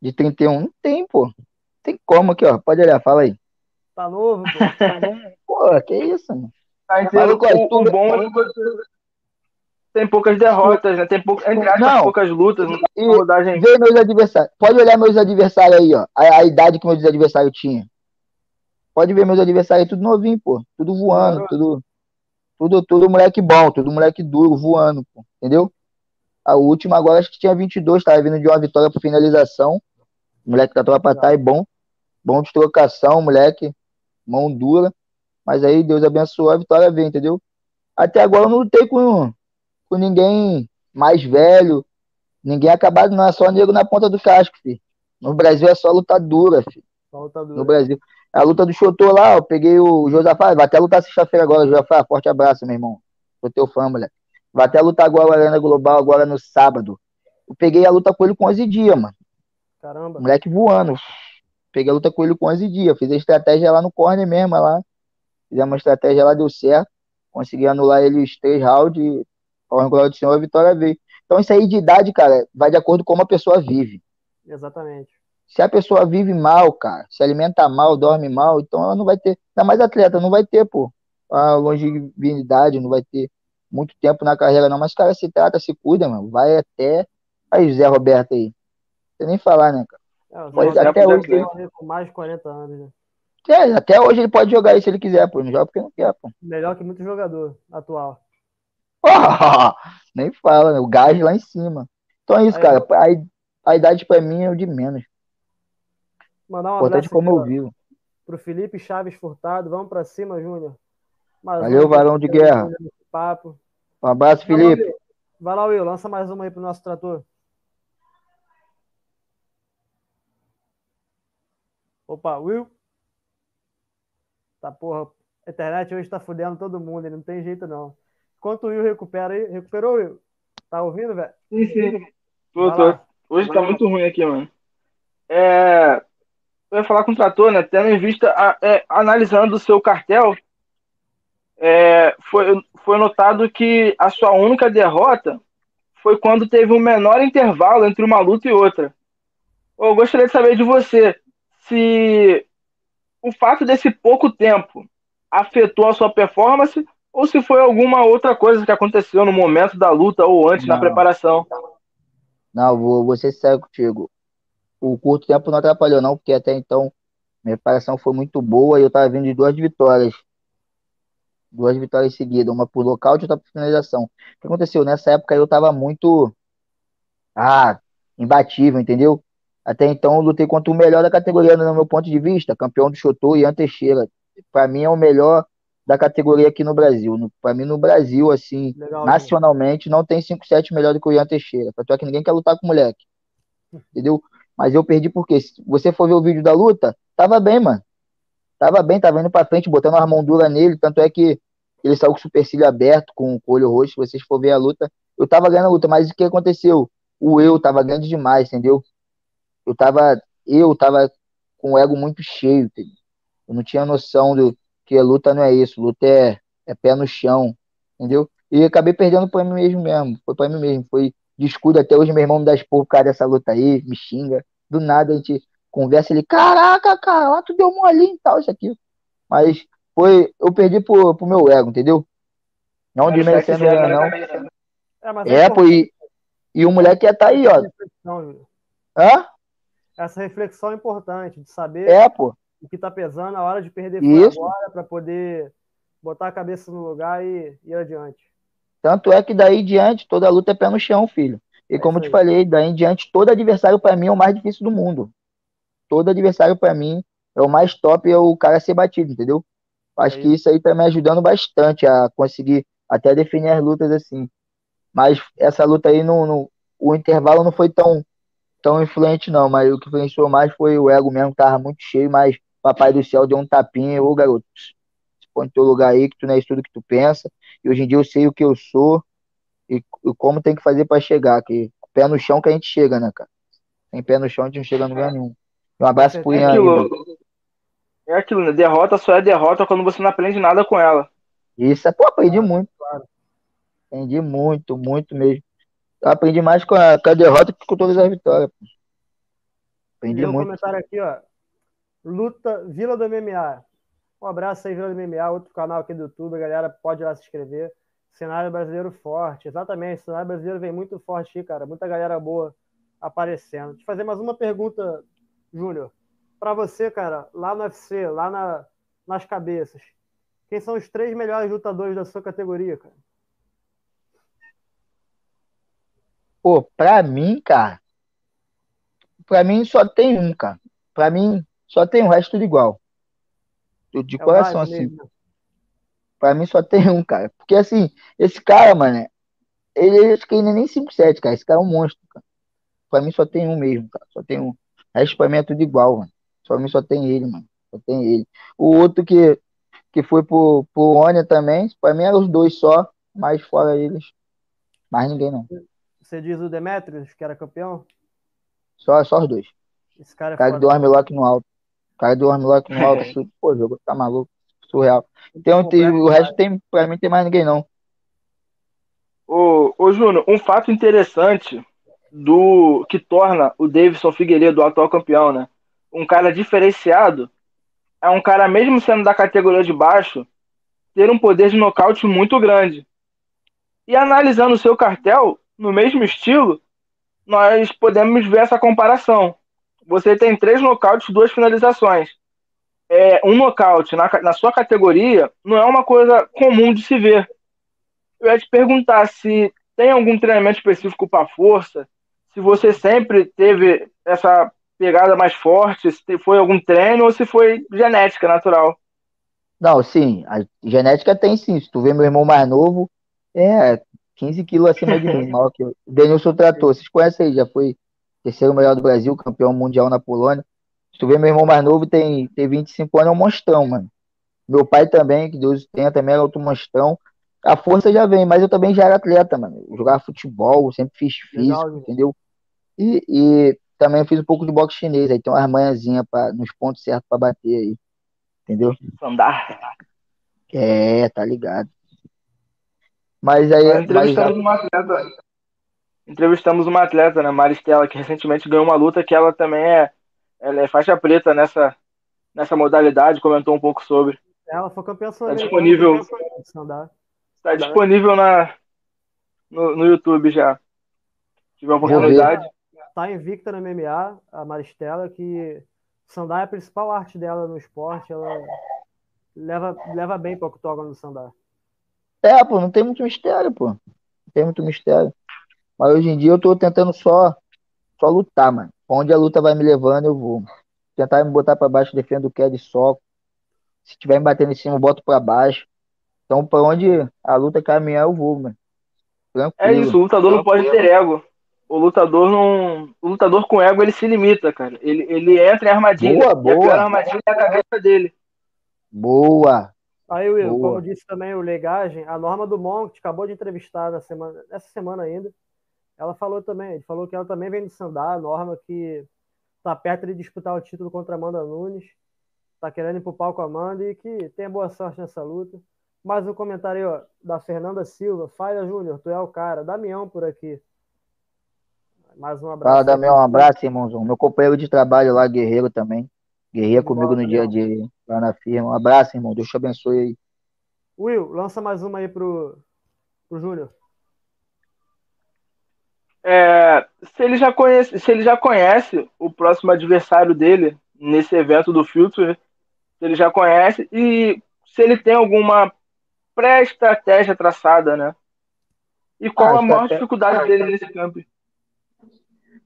de 31. Não tem, pô. Tem como aqui, ó. Pode olhar, fala aí. Tá novo, pô. pô, que isso, mano. Tá entendendo? O, o bom é tem poucas derrotas, né? Tem poucas, entre aspas, não. poucas lutas. Não e, rodagem. Vê meus adversários. Pode olhar meus adversários aí, ó. A, a idade que meus adversários tinham. Pode ver meus adversários tudo novinho, pô. Tudo voando, tudo, tudo, tudo moleque bom, tudo moleque duro, voando, pô. Entendeu? A última agora acho que tinha 22, tava vindo de uma vitória por finalização. moleque da tropa tá aí bom. Bom de trocação, moleque. Mão dura. Mas aí Deus abençoou, a vitória veio, entendeu? Até agora eu não lutei com, com ninguém mais velho. Ninguém acabado, não é só nego na ponta do casco, filho. No Brasil é só luta dura, filho. Só luta dura. No Brasil. A luta do Chotô lá, eu peguei o Josafá, vai até lutar sexta-feira agora, Josafá, forte abraço, meu irmão. Sou teu fã, moleque. Vai até lutar agora a Arena Global, agora no sábado. Eu peguei a luta com ele com 11 dias, mano. Caramba. Moleque voando. Peguei a luta com ele com 11 dias. Fiz a estratégia lá no corner mesmo, lá. Fizemos uma estratégia lá, deu certo. Consegui anular ele os três rounds. Ao glória do Senhor, a vitória veio. Então, isso aí de idade, cara, vai de acordo com como a pessoa vive. Exatamente. Se a pessoa vive mal, cara, se alimenta mal, dorme mal, então ela não vai ter, ainda mais atleta, não vai ter, pô, a longevidade, não vai ter muito tempo na carreira, não. Mas, cara, se trata, se cuida, mano. Vai até. Aí, Zé Roberto aí. Não nem falar, né, cara? É, pode, até hoje. Ele... Com mais de 40 anos, né? É, até hoje ele pode jogar aí se ele quiser, pô. Não joga porque não quer, pô. Melhor que muito jogador atual. Oh, nem fala, né? O gás lá em cima. Então é isso, aí, cara. A, a idade pra mim é o de menos. Mandar um Importante como eu vivo. Pro Felipe Chaves Furtado. Vamos para cima, Júnior. Valeu, varão de guerra. Papo. Um abraço, Felipe. Vai lá, Will. Lança mais uma aí pro nosso trator. Opa, Will. Tá, porra. A internet hoje tá fudendo todo mundo, ele não tem jeito não. Enquanto o Will recupera aí. Recuperou, Will? Tá ouvindo, velho? Sim, sim. Tô, tô. Hoje tá muito ruim aqui, mano. É. Eu ia falar com o trator, né? Tendo em vista, a, é, analisando o seu cartel, é, foi, foi notado que a sua única derrota foi quando teve um menor intervalo entre uma luta e outra. Eu gostaria de saber de você se o fato desse pouco tempo afetou a sua performance ou se foi alguma outra coisa que aconteceu no momento da luta ou antes não. na preparação. Não, vou, vou ser sério contigo. O curto tempo não atrapalhou, não, porque até então minha preparação foi muito boa e eu estava vindo de duas vitórias duas vitórias seguidas, uma por local e outra por finalização. O que aconteceu? Nessa época eu tava muito. Ah, imbatível, entendeu? Até então eu lutei contra o melhor da categoria, no meu ponto de vista, campeão do Chotô, Ian Teixeira. Para mim é o melhor da categoria aqui no Brasil. Para mim, no Brasil, assim, Legal, nacionalmente, não tem 5-7 melhor do que o Ian Teixeira. Tanto é que ninguém quer lutar com o moleque. Entendeu? Mas eu perdi porque, se você for ver o vídeo da luta, tava bem, mano. Tava bem, tava indo pra frente, botando uma mão dura nele. Tanto é que ele saiu com o supercílio aberto, com o olho roxo. Se vocês for ver a luta, eu tava ganhando a luta, mas o que aconteceu? O eu tava grande demais, entendeu? Eu tava, eu tava com o ego muito cheio, entendeu? Eu não tinha noção do que a luta não é isso, luta é, é pé no chão, entendeu? E acabei perdendo pra mim mesmo mesmo, foi pra mim mesmo, foi de escudo até hoje, meu irmão me dá esporro por causa dessa luta aí, me xinga, do nada a gente conversa, ele, caraca, cara, lá tu deu molinho e tal, isso aqui. Mas foi. Eu perdi pro, pro meu ego, entendeu? Não desmerecendo ele, não. É, mas é, é pô, e, e o moleque ia estar tá aí, ó. Hã? Essa reflexão é importante, de saber é, pô. o que tá pesando, a hora de perder agora, para poder botar a cabeça no lugar e ir adiante. Tanto é que daí em diante, toda luta é pé no chão, filho. E é como eu te falei, daí em diante, todo adversário para mim é o mais difícil do mundo. Todo adversário para mim é o mais top, é o cara ser batido, entendeu? Acho que isso aí tá me ajudando bastante a conseguir até definir as lutas assim. Mas essa luta aí, no, no, o intervalo não foi tão, tão influente, não. Mas o que influenciou mais foi o ego mesmo, tava muito cheio, mas Papai do Céu deu um tapinha. Ô, garoto, põe no teu lugar aí, que tu não é isso tudo que tu pensa. E hoje em dia eu sei o que eu sou e, e como tem que fazer para chegar. Que pé no chão que a gente chega, né, cara? Sem pé no chão a gente não chega no lugar nenhum. Um abraço pro Ian. É aquilo, né? Derrota só é derrota quando você não aprende nada com ela. Isso, é, pô, aprendi muito, claro. Aprendi muito, muito mesmo. Eu aprendi mais com a, com a derrota que com todas as vitórias. Pô. Aprendi e muito. um comentário aqui, ó. Luta Vila do MMA. Um abraço aí, Vila do MMA, outro canal aqui do YouTube, a galera pode ir lá se inscrever. Cenário brasileiro forte, exatamente. Cenário brasileiro vem muito forte aí, cara. Muita galera boa aparecendo. Deixa eu fazer mais uma pergunta, Júnior para você, cara, lá no UFC, lá na, nas cabeças, quem são os três melhores lutadores da sua categoria, cara? Pô, pra mim, cara, pra mim só tem um, cara. Pra mim só tem o resto tudo igual. De é coração, assim. Mesmo. Pra mim só tem um, cara. Porque, assim, esse cara, mano, ele acho que ele nem 5-7, cara. Esse cara é um monstro, cara. Pra mim só tem um mesmo, cara. Só tem um. O resto pra mim é tudo igual, mano. Só mim só tem ele, mano. Só tem ele. O outro que, que foi pro, pro Onia também, pra mim eram os dois só, mas fora eles, mais ninguém não. Você diz o Demetrius, que era campeão? Só, só os dois. Esse cara é o cara do Armlock no alto. O cara do Armlock no alto, pô, jogo tá maluco, surreal. Tem, tem, o resto tem, pra mim tem mais ninguém não. Ô, ô Júnior, um fato interessante do que torna o Davidson Figueiredo o atual campeão, né? um cara diferenciado é um cara, mesmo sendo da categoria de baixo, ter um poder de nocaute muito grande. E analisando o seu cartel, no mesmo estilo, nós podemos ver essa comparação. Você tem três nocautes, duas finalizações. É, um nocaute na, na sua categoria não é uma coisa comum de se ver. Eu ia te perguntar se tem algum treinamento específico para força, se você sempre teve essa pegada mais forte, se foi algum treino ou se foi genética natural. Não, sim, a genética tem sim. Se tu vê meu irmão mais novo, é, 15 quilos acima de mim, maior que eu. Denilson Trator, vocês conhecem aí, já foi terceiro melhor do Brasil, campeão mundial na Polônia. Se tu vê meu irmão mais novo, tem, tem 25 anos, é um monstrão, mano. Meu pai também, que Deus tenha, também era outro monstrão. A força já vem, mas eu também já era atleta, mano. Eu jogava futebol, sempre fiz físico, Legal, entendeu? E, e também fiz um pouco de boxe chinês, aí tem umas manhãzinhas nos pontos certos pra bater aí. Entendeu? Andar. É, tá ligado. Mas aí. Nós entrevistamos mas... uma atleta. Entrevistamos uma atleta, né, Maristela, que recentemente ganhou uma luta que ela também é, ela é faixa preta nessa, nessa modalidade, comentou um pouco sobre. Ela foi campeã Está disponível. Está disponível na, no, no YouTube já. Se tiver oportunidade. Está invicta no MMA, a Maristela, que Sandá é a principal arte dela no esporte. Ela leva, leva bem para o octógono do Sandá. É, pô, não tem muito mistério, pô. Não tem muito mistério. Mas hoje em dia eu tô tentando só, só lutar, mano. Onde a luta vai me levando, eu vou. Tentar me botar para baixo, defendo o que é de soco. Se tiver me batendo em cima, eu boto para baixo. Então, para onde a luta caminhar, eu vou, mano. Tranquilo. É isso, o lutador não pode ter ego. O lutador não. O lutador com ego ele se limita, cara. Ele, ele entra em armadilha. Boa, boa. E a armadilha é a cabeça dele. Boa. Aí, Will, Boa. como disse também o Legagem, a Norma do Monte acabou de entrevistar na semana, nessa semana ainda. Ela falou também, ele falou que ela também vem de Sandá, Norma que tá perto de disputar o título contra a Amanda Nunes, tá querendo ir pro palco Amanda e que tenha boa sorte nessa luta. Mais um comentário aí, ó, da Fernanda Silva. Falha Júnior, tu é o cara. Damião por aqui. Mais um abraço. Fala, Damião, um abraço, irmãozão. Meu companheiro de trabalho lá, Guerreiro também. Guerreia comigo no dia a dia lá na firma. Um abraço, irmão. Deus te abençoe aí. Will, lança mais uma aí pro, pro Júnior. É, se ele já conhece, se ele já conhece o próximo adversário dele nesse evento do filtro, se ele já conhece e se ele tem alguma pré-estratégia traçada, né? E qual ah, a maior dificuldade dele nesse campo?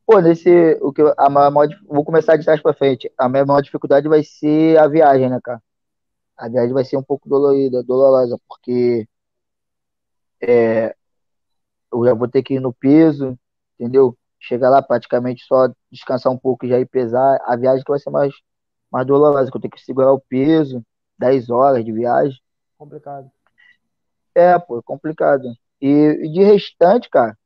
Pô, nesse. O que, a maior, vou começar de trás pra frente. A minha maior dificuldade vai ser a viagem, né, cara? A viagem vai ser um pouco dolorida, dolorosa, porque é, eu já vou ter que ir no peso, entendeu? Chegar lá praticamente só descansar um pouco e já ir pesar. A viagem que vai ser mais, mais dolorosa, que eu tenho que segurar o peso, 10 horas de viagem. Complicado. É, pô, complicado. E, e de restante, cara,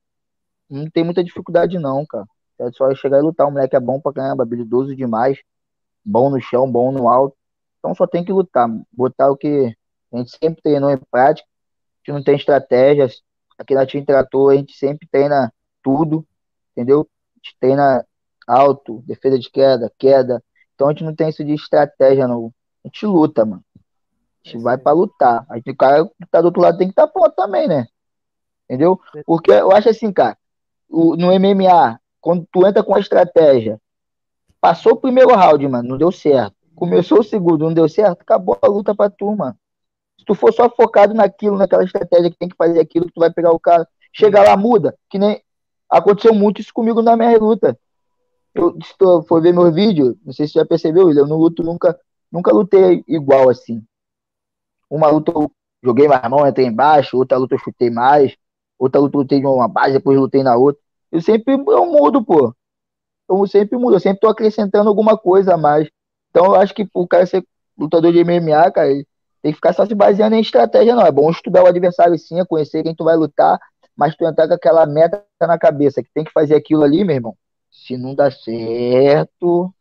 não tem muita dificuldade não, cara. É só chegar e lutar. O moleque é bom pra caramba, habilidoso demais. Bom no chão, bom no alto. Então só tem que lutar. Botar o que a gente sempre treinou em prática. A gente não tem estratégias. Aqui na Team Trator a gente sempre treina tudo, entendeu? A gente treina alto, defesa de queda, queda. Então a gente não tem isso de estratégia, não. A gente luta, mano. A gente vai para lutar. A gente, o cara que tá do outro lado tem que estar tá pronto também, né? Entendeu? Porque eu acho assim, cara, o, no MMA, quando tu entra com a estratégia, passou o primeiro round, mano, não deu certo. Começou o segundo, não deu certo, acabou a luta pra tu, mano. Se tu for só focado naquilo, naquela estratégia que tem que fazer aquilo, tu vai pegar o cara, chega lá, muda, que nem aconteceu muito isso comigo na minha luta. Eu, se tu for ver meu vídeo, não sei se você já percebeu, eu não luto nunca, nunca lutei igual assim. Uma luta eu joguei mais mão, entrei embaixo, outra luta eu chutei mais, outra luta eu lutei de uma base, depois lutei na outra. Eu sempre eu mudo, pô. Eu sempre mudo, eu sempre tô acrescentando alguma coisa a mais. Então eu acho que o cara ser lutador de MMA, cara, tem que ficar só se baseando em estratégia, não. É bom estudar o adversário sim, é conhecer quem tu vai lutar, mas tu entrar com aquela meta na cabeça, que tem que fazer aquilo ali, meu irmão. Se não dá certo.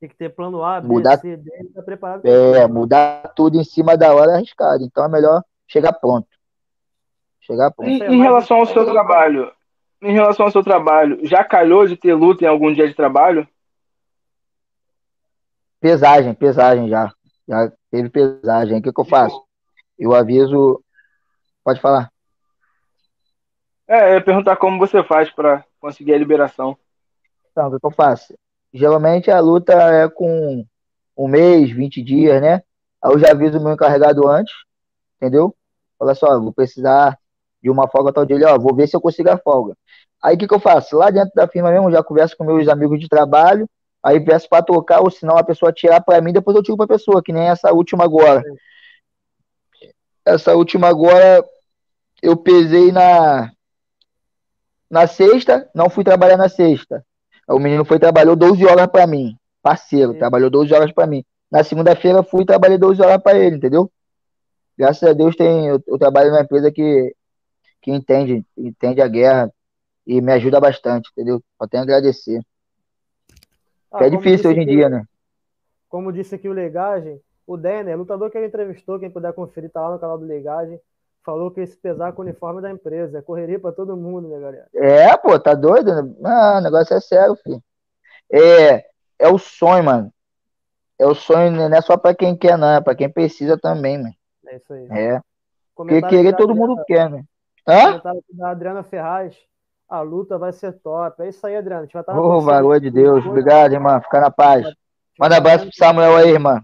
Tem que ter plano A, B, mudar, C, D, tá preparado. É, mudar tudo em cima da hora é arriscado. Então é melhor chegar pronto. Chegar pronto. E, em relação ao seu trabalho, em relação ao seu trabalho, já calhou de ter luta em algum dia de trabalho? Pesagem, pesagem já. Já teve pesagem. O que, que eu faço? Eu aviso. Pode falar. É, eu ia perguntar como você faz para conseguir a liberação. Então, o que, eu faço? Geralmente a luta é com um mês, 20 dias, né? Aí eu já aviso o meu encarregado antes, entendeu? Olha só, vou precisar de uma folga tal dia, ele, ó, vou ver se eu consigo a folga. Aí o que, que eu faço? Lá dentro da firma mesmo, já converso com meus amigos de trabalho, aí peço para tocar, ou senão a pessoa tirar para mim, depois eu tiro para a pessoa, que nem essa última agora. Essa última agora, eu pesei na, na sexta, não fui trabalhar na sexta. O menino foi trabalhou 12 horas para mim. Parceiro, trabalhou 12 horas para mim. Na segunda-feira fui e trabalhei 12 horas para ele, entendeu? Graças a Deus tem, eu, eu trabalho numa empresa que, que entende, entende a guerra e me ajuda bastante, entendeu? Só tenho a agradecer. Ah, é difícil hoje em dia, né? Como disse aqui o Legagem, o Denner, lutador que ele entrevistou, quem puder conferir, tá lá no canal do Legagem, falou que esse pesar com o uniforme da empresa. É correria para todo mundo, né, galera? É, pô, tá doido? Né? Ah, o negócio é sério, filho. É, é o sonho, mano. É o sonho, não é só para quem quer, não, é para quem precisa também, mano. É isso aí. É. Porque querer todo Adriana, mundo quer, né? Hã? Da Adriana Ferraz, a luta vai ser top. É isso aí, Adriana. A gente vai estar Ô, valor de Deus. Obrigado, irmão. Fica na paz. Manda abraço pro Samuel aí, irmão.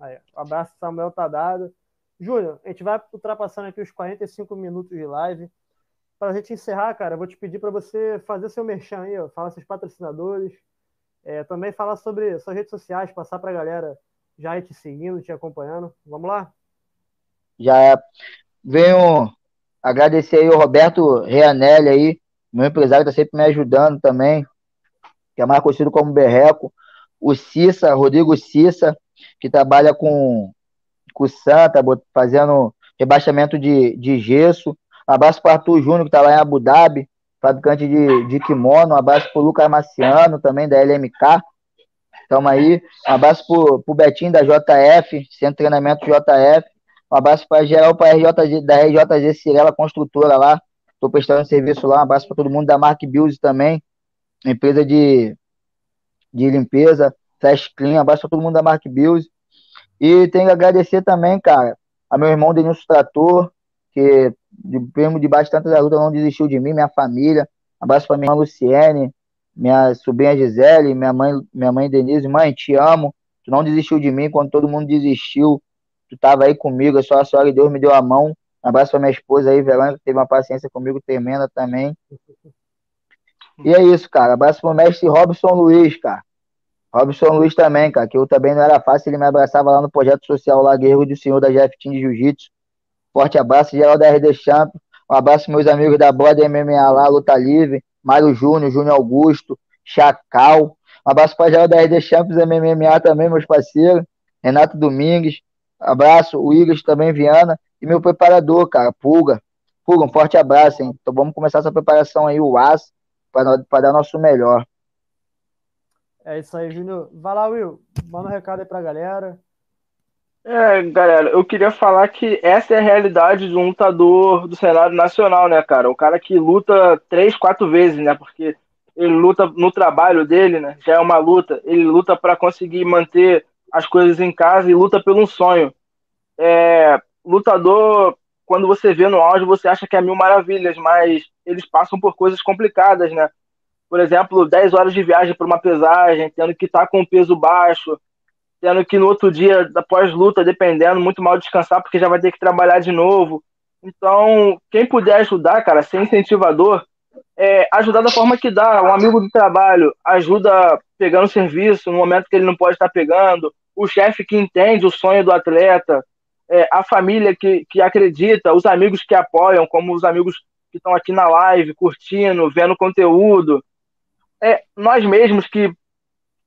Aí, um abraço pro Samuel, tá dado. Júnior, a gente vai ultrapassando aqui os 45 minutos de live. Para a gente encerrar, cara, vou te pedir para você fazer seu merchan aí, ó, falar seus patrocinadores, é, também falar sobre suas redes sociais, passar para a galera já ir te seguindo, te acompanhando. Vamos lá? Já venho agradecer aí o Roberto Reanelli aí, meu empresário está sempre me ajudando também, que é mais conhecido como Berreco. O Cissa, Rodrigo Cissa, que trabalha com, Santa, fazendo rebaixamento de, de gesso. Um abraço para Arthur Júnior, que está lá em Abu Dhabi, fabricante de, de kimono. Um abraço para o Lucas Marciano, também da LMK. Estamos aí. Um abraço para o Betinho da JF, Centro de Treinamento JF. Um abraço para geral para RJ, da RJG Cirela Construtora lá. Estou prestando serviço lá. Um abraço para todo mundo da Mark Bills também, empresa de, de limpeza, Flash Clean. Um abraço para todo mundo da Mark Bills. E tenho que agradecer também, cara, a meu irmão Denilson Trator, que mesmo debaixo de tantas lutas não desistiu de mim, minha família. Abraço para minha irmã Luciene, minha sobrinha Gisele, minha mãe, minha mãe Denise. Mãe, te amo. Tu não desistiu de mim quando todo mundo desistiu. Tu estava aí comigo, só a senhora e Deus me deu a mão. Abraço para minha esposa aí, Verônica, que teve uma paciência comigo tremenda também. E é isso, cara. Abraço pro mestre Robson Luiz, cara. Robson Luiz também, cara, que eu também não era fácil, ele me abraçava lá no projeto social lá, Guerreiro do Senhor da GF Team de Jiu-Jitsu. Forte abraço, geral da RD Champ. Um abraço meus amigos da Borda MMA lá, Luta Livre, Mário Júnior, Júnior Augusto, Chacal. Um abraço para geral da RD Champs MMA também, meus parceiros. Renato Domingues. Abraço, o Igor também, Viana. E meu preparador, cara, Pulga. Pulga, um forte abraço, hein? Então vamos começar essa preparação aí, o AS, para dar nosso melhor. É isso aí, Júnior. Vai lá, Will. Manda um recado aí pra galera. É, galera, eu queria falar que essa é a realidade de um lutador do cenário nacional, né, cara? O cara que luta três, quatro vezes, né? Porque ele luta no trabalho dele, né? Já é uma luta. Ele luta para conseguir manter as coisas em casa e luta pelo um sonho. É, lutador, quando você vê no áudio, você acha que é mil maravilhas, mas eles passam por coisas complicadas, né? Por exemplo, 10 horas de viagem para uma pesagem, tendo que estar tá com peso baixo, tendo que no outro dia, após luta, dependendo, muito mal descansar, porque já vai ter que trabalhar de novo. Então, quem puder ajudar, cara, ser incentivador, é, ajudar da forma que dá. Um amigo do trabalho ajuda pegando serviço no momento que ele não pode estar pegando, o chefe que entende o sonho do atleta, é, a família que, que acredita, os amigos que apoiam, como os amigos que estão aqui na live, curtindo, vendo conteúdo é nós mesmos que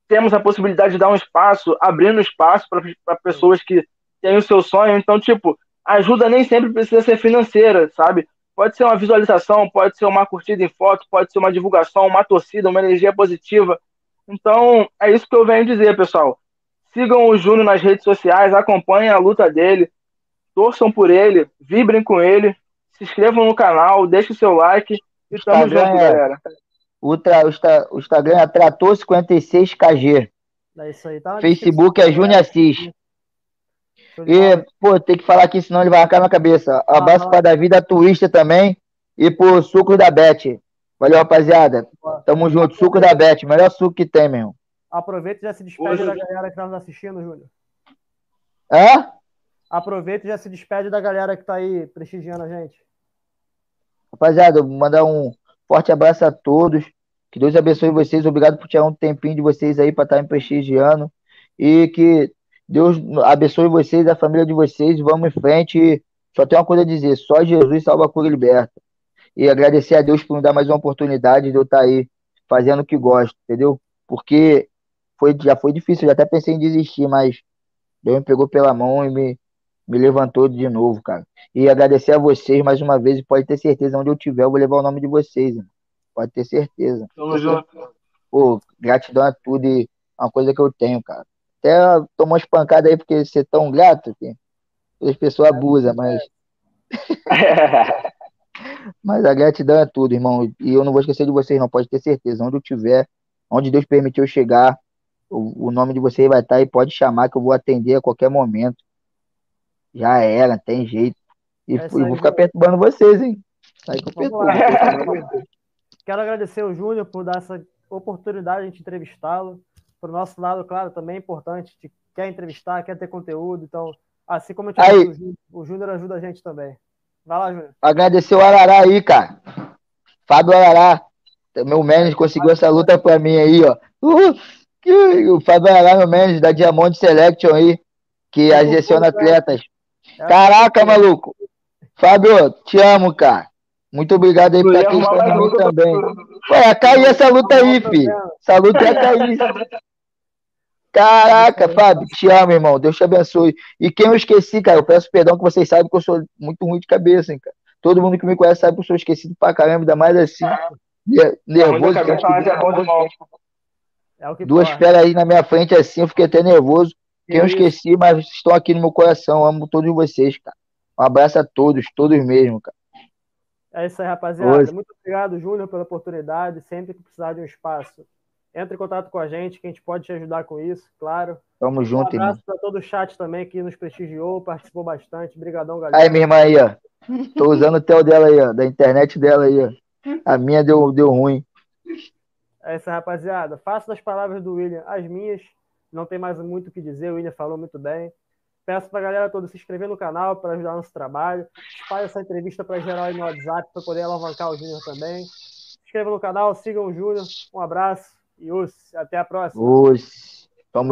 temos a possibilidade de dar um espaço, abrindo espaço para pessoas que têm o seu sonho. Então, tipo, ajuda nem sempre precisa ser financeira, sabe? Pode ser uma visualização, pode ser uma curtida em foto, pode ser uma divulgação, uma torcida, uma energia positiva. Então, é isso que eu venho dizer, pessoal. Sigam o Júnior nas redes sociais, acompanhem a luta dele, torçam por ele, vibrem com ele, se inscrevam no canal, deixem o seu like e tamo junto, é galera. O, tra, o, Instagram é Trator56KG. É isso aí, tá? Facebook é Júnior Assis. E, pô, tem que falar aqui, senão ele vai arrancar na cabeça. Ah, Abraço para Davi da Twista também e pro Suco da Bete. Valeu, rapaziada. Tamo junto. Suco da Bete, melhor suco que tem, meu. Aproveita e já se despede Hoje... da galera que tá nos assistindo, Júnior. Hã? Aproveita e já se despede da galera que tá aí prestigiando a gente. Rapaziada, vou mandar um Forte abraço a todos. Que Deus abençoe vocês. Obrigado por tirar um tempinho de vocês aí para estar me prestigiando. E que Deus abençoe vocês, a família de vocês. Vamos em frente. Só tem uma coisa a dizer: só Jesus salva, cura e liberta. E agradecer a Deus por me dar mais uma oportunidade de eu estar aí fazendo o que gosto, entendeu? Porque foi, já foi difícil, já até pensei em desistir, mas Deus me pegou pela mão e me, me levantou de novo, cara. E agradecer a vocês mais uma vez, e pode ter certeza, onde eu tiver, eu vou levar o nome de vocês, irmão. Pode ter certeza. Tamo junto. Pô, gratidão a tudo e é uma coisa que eu tenho, cara. Até tomou umas pancadas aí porque você é tão grato, que as pessoas abusam, mas. mas a gratidão é tudo, irmão. E eu não vou esquecer de vocês, não, pode ter certeza. Onde eu tiver, onde Deus permitiu eu chegar, o, o nome de vocês vai estar e pode chamar que eu vou atender a qualquer momento. Já era, tem jeito. E, é vou ficar perturbando vocês, hein? Eu perturbo. Quero agradecer o Júnior por dar essa oportunidade de a gente entrevistá-lo. Para o nosso lado, claro, também é importante. Te quer entrevistar, quer ter conteúdo. Então, assim como eu te aí, o Júnior ajuda a gente também. Vai lá, Júnior. Agradecer o Arará aí, cara. Fábio Arará. Meu manager conseguiu essa luta para mim aí, ó. O Fábio Arará, meu manager da Diamond Selection aí, que ageciona atletas. É. Caraca, maluco. Fábio, te amo, cara. Muito obrigado aí por estar aqui também. Ué, ia cair essa luta aí, filho. Essa luta ia cair. Caraca, Fábio, te amo, irmão. Deus te abençoe. E quem eu esqueci, cara, eu peço perdão que vocês sabem que eu sou muito ruim de cabeça, hein, cara. Todo mundo que me conhece sabe que eu sou esquecido pra caramba, ainda mais assim. Nervoso. É Duas feras aí na minha frente assim, eu fiquei até nervoso. Quem eu esqueci, mas estão aqui no meu coração. amo todos vocês, cara. Um abraço a todos, todos mesmo, cara. É isso aí, rapaziada. Hoje. Muito obrigado, Júnior, pela oportunidade. Sempre que precisar de um espaço, entre em contato com a gente, que a gente pode te ajudar com isso, claro. Tamo junto, Um abraço para todo o chat também que nos prestigiou, participou bastante. Obrigadão, galera. Aí, minha irmã aí, ó. Tô usando o tel dela aí, ó, da internet dela aí, ó. A minha deu, deu ruim. É isso, rapaziada. Faço das palavras do William as minhas. Não tem mais muito o que dizer, o William falou muito bem. Peço para a galera toda se inscrever no canal para ajudar nosso trabalho. Espalhe essa entrevista para geral aí no WhatsApp para poder alavancar o Júnior também. Se inscreva no canal, sigam o Júnior. Um abraço e os até a próxima. Os. Tamo